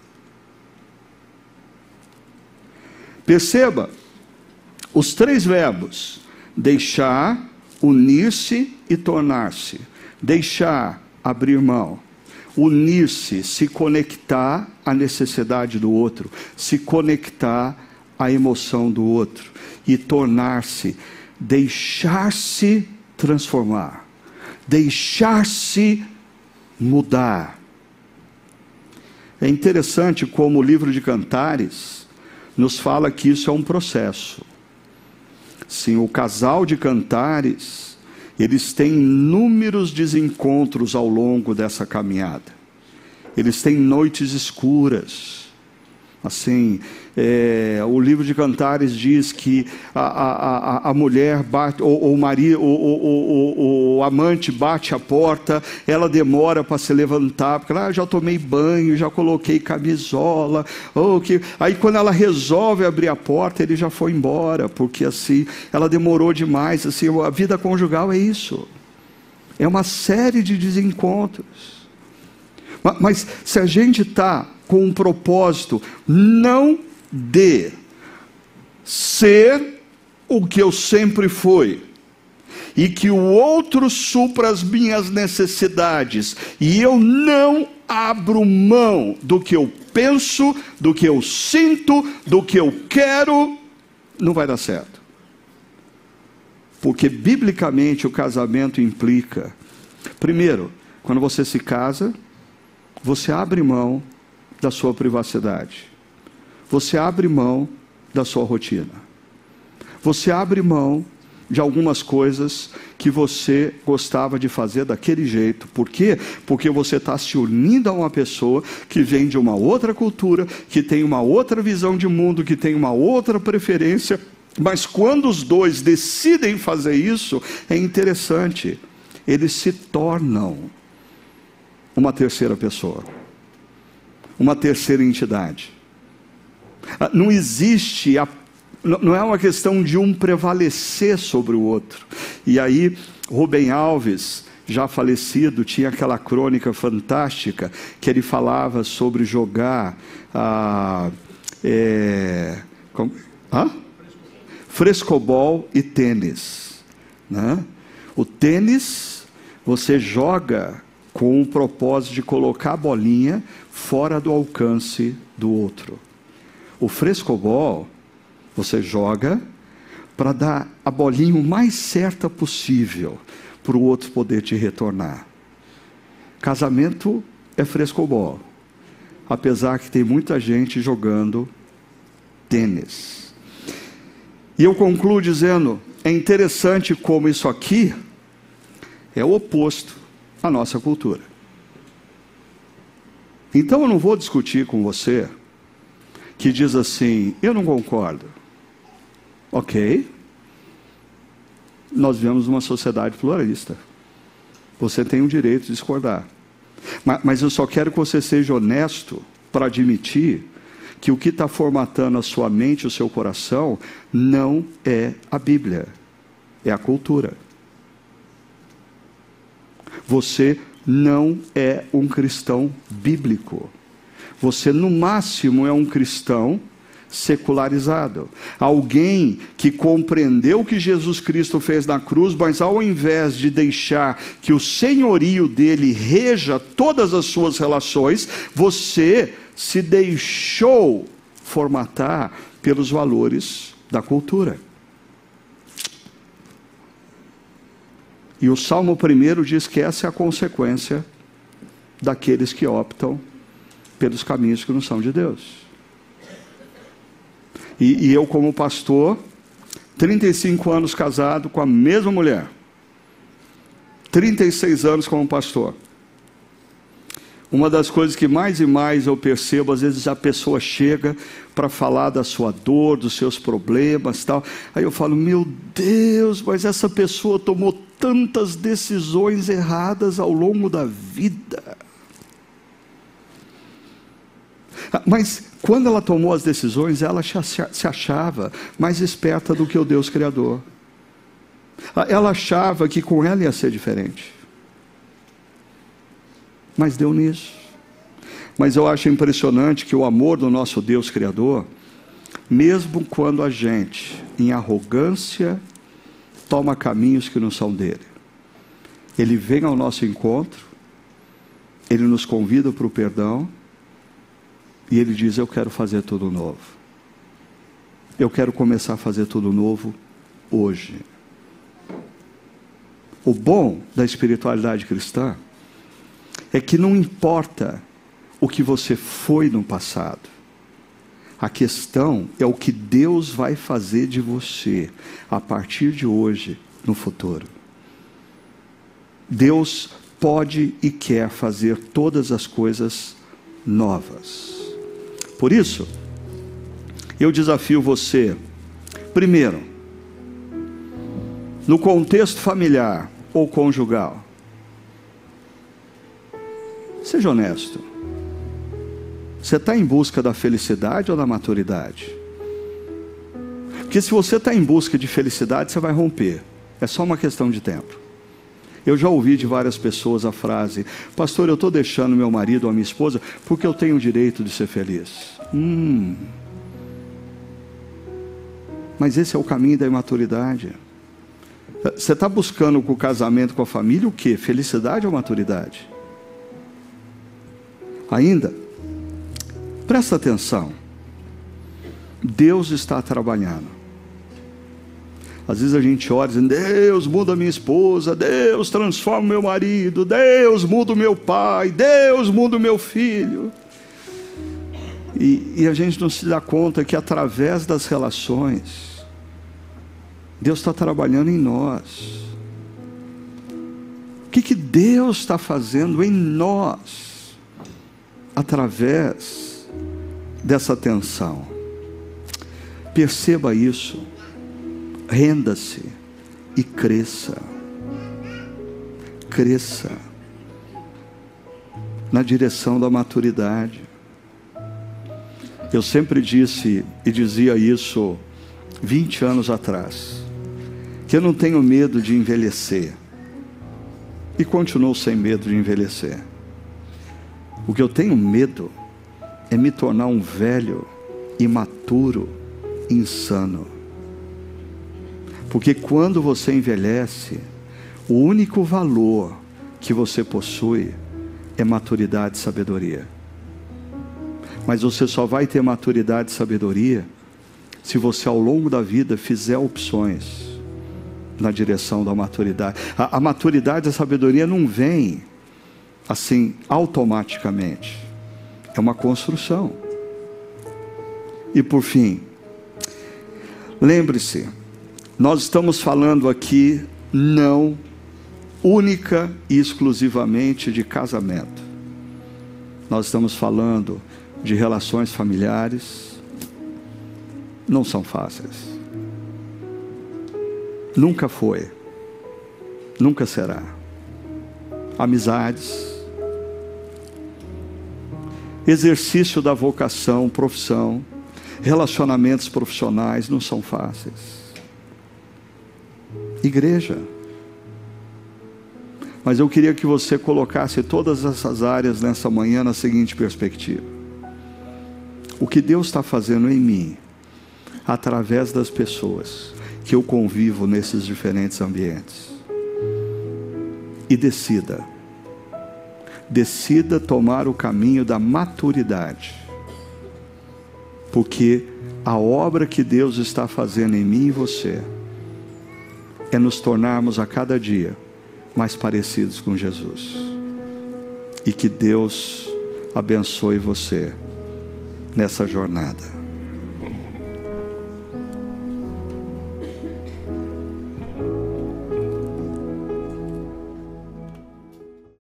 Perceba os três verbos: deixar, unir-se e tornar-se. Deixar, abrir mão. Unir-se, se conectar à necessidade do outro, se conectar à emoção do outro. E tornar-se, deixar-se transformar, deixar-se mudar. É interessante como o livro de Cantares nos fala que isso é um processo. Sim, o casal de Cantares, eles têm inúmeros desencontros ao longo dessa caminhada. Eles têm noites escuras. Assim, é, o livro de Cantares diz que a, a, a, mulher bate, ou, o marido, o, o, o, amante bate a porta, ela demora para se levantar, porque ela ah, já tomei banho, já coloquei camisola, ou que aí quando ela resolve abrir a porta, ele já foi embora, porque assim ela demorou demais. Assim, a vida conjugal é isso, é uma série de desencontros. Mas se a gente está com um propósito, não de ser o que eu sempre fui, e que o outro supra as minhas necessidades, e eu não abro mão do que eu penso, do que eu sinto, do que eu quero, não vai dar certo. Porque biblicamente o casamento implica, primeiro, quando você se casa, você abre mão da sua privacidade você abre mão da sua rotina. Você abre mão de algumas coisas que você gostava de fazer daquele jeito. Por quê? Porque você está se unindo a uma pessoa que vem de uma outra cultura, que tem uma outra visão de mundo, que tem uma outra preferência. Mas quando os dois decidem fazer isso, é interessante, eles se tornam uma terceira pessoa, uma terceira entidade. Ah, não existe a não é uma questão de um prevalecer sobre o outro. E aí, Rubem Alves, já falecido, tinha aquela crônica fantástica que ele falava sobre jogar ah, é, como, ah? frescobol e tênis. Né? O tênis você joga com o propósito de colocar a bolinha fora do alcance do outro. O frescobol, você joga para dar a bolinha o mais certa possível para o outro poder te retornar. Casamento é frescobol, apesar que tem muita gente jogando tênis. E eu concluo dizendo: é interessante como isso aqui é o oposto à nossa cultura. Então eu não vou discutir com você que diz assim: Eu não concordo. Ok. Nós vivemos uma sociedade pluralista. Você tem o direito de discordar. Mas, mas eu só quero que você seja honesto para admitir que o que está formatando a sua mente o seu coração não é a Bíblia, é a cultura. Você não é um cristão bíblico. Você, no máximo, é um cristão secularizado. Alguém que compreendeu o que Jesus Cristo fez na cruz, mas ao invés de deixar que o senhorio dele reja todas as suas relações, você se deixou formatar pelos valores da cultura. E o Salmo 1 diz que essa é a consequência daqueles que optam pelos caminhos que não são de Deus. E, e eu, como pastor, 35 anos casado com a mesma mulher, 36 anos como pastor. Uma das coisas que mais e mais eu percebo, às vezes a pessoa chega para falar da sua dor, dos seus problemas, tal. Aí eu falo: "Meu Deus, mas essa pessoa tomou tantas decisões erradas ao longo da vida". Mas quando ela tomou as decisões, ela se achava mais esperta do que o Deus Criador. Ela achava que com ela ia ser diferente. Mas deu nisso. Mas eu acho impressionante que o amor do nosso Deus Criador, mesmo quando a gente, em arrogância, toma caminhos que não são dele, ele vem ao nosso encontro, ele nos convida para o perdão e ele diz: Eu quero fazer tudo novo. Eu quero começar a fazer tudo novo hoje. O bom da espiritualidade cristã é que não importa o que você foi no passado, a questão é o que Deus vai fazer de você a partir de hoje, no futuro. Deus pode e quer fazer todas as coisas novas. Por isso, eu desafio você, primeiro, no contexto familiar ou conjugal, seja honesto. Você está em busca da felicidade ou da maturidade? Porque se você está em busca de felicidade, você vai romper. É só uma questão de tempo. Eu já ouvi de várias pessoas a frase: Pastor, eu estou deixando meu marido ou a minha esposa porque eu tenho o direito de ser feliz. Hum. Mas esse é o caminho da imaturidade. Você está buscando com o casamento, com a família, o que? Felicidade ou maturidade? Ainda, presta atenção. Deus está trabalhando. Às vezes a gente ora dizendo, Deus muda minha esposa, Deus transforma meu marido, Deus muda o meu pai, Deus muda o meu filho. E, e a gente não se dá conta que através das relações, Deus está trabalhando em nós. O que, que Deus está fazendo em nós, através dessa atenção? Perceba isso Renda-se e cresça. Cresça na direção da maturidade. Eu sempre disse e dizia isso 20 anos atrás, que eu não tenho medo de envelhecer. E continuo sem medo de envelhecer. O que eu tenho medo é me tornar um velho, imaturo, insano. Porque quando você envelhece, o único valor que você possui é maturidade e sabedoria. Mas você só vai ter maturidade e sabedoria se você ao longo da vida fizer opções na direção da maturidade. A, a maturidade e a sabedoria não vem assim automaticamente. É uma construção. E por fim, lembre-se, nós estamos falando aqui não única e exclusivamente de casamento. Nós estamos falando de relações familiares. Não são fáceis. Nunca foi. Nunca será. Amizades. Exercício da vocação, profissão, relacionamentos profissionais não são fáceis igreja. Mas eu queria que você colocasse todas essas áreas nessa manhã na seguinte perspectiva: o que Deus está fazendo em mim, através das pessoas que eu convivo nesses diferentes ambientes. E decida. Decida tomar o caminho da maturidade. Porque a obra que Deus está fazendo em mim e você é nos tornarmos a cada dia mais parecidos com Jesus. E que Deus abençoe você nessa jornada.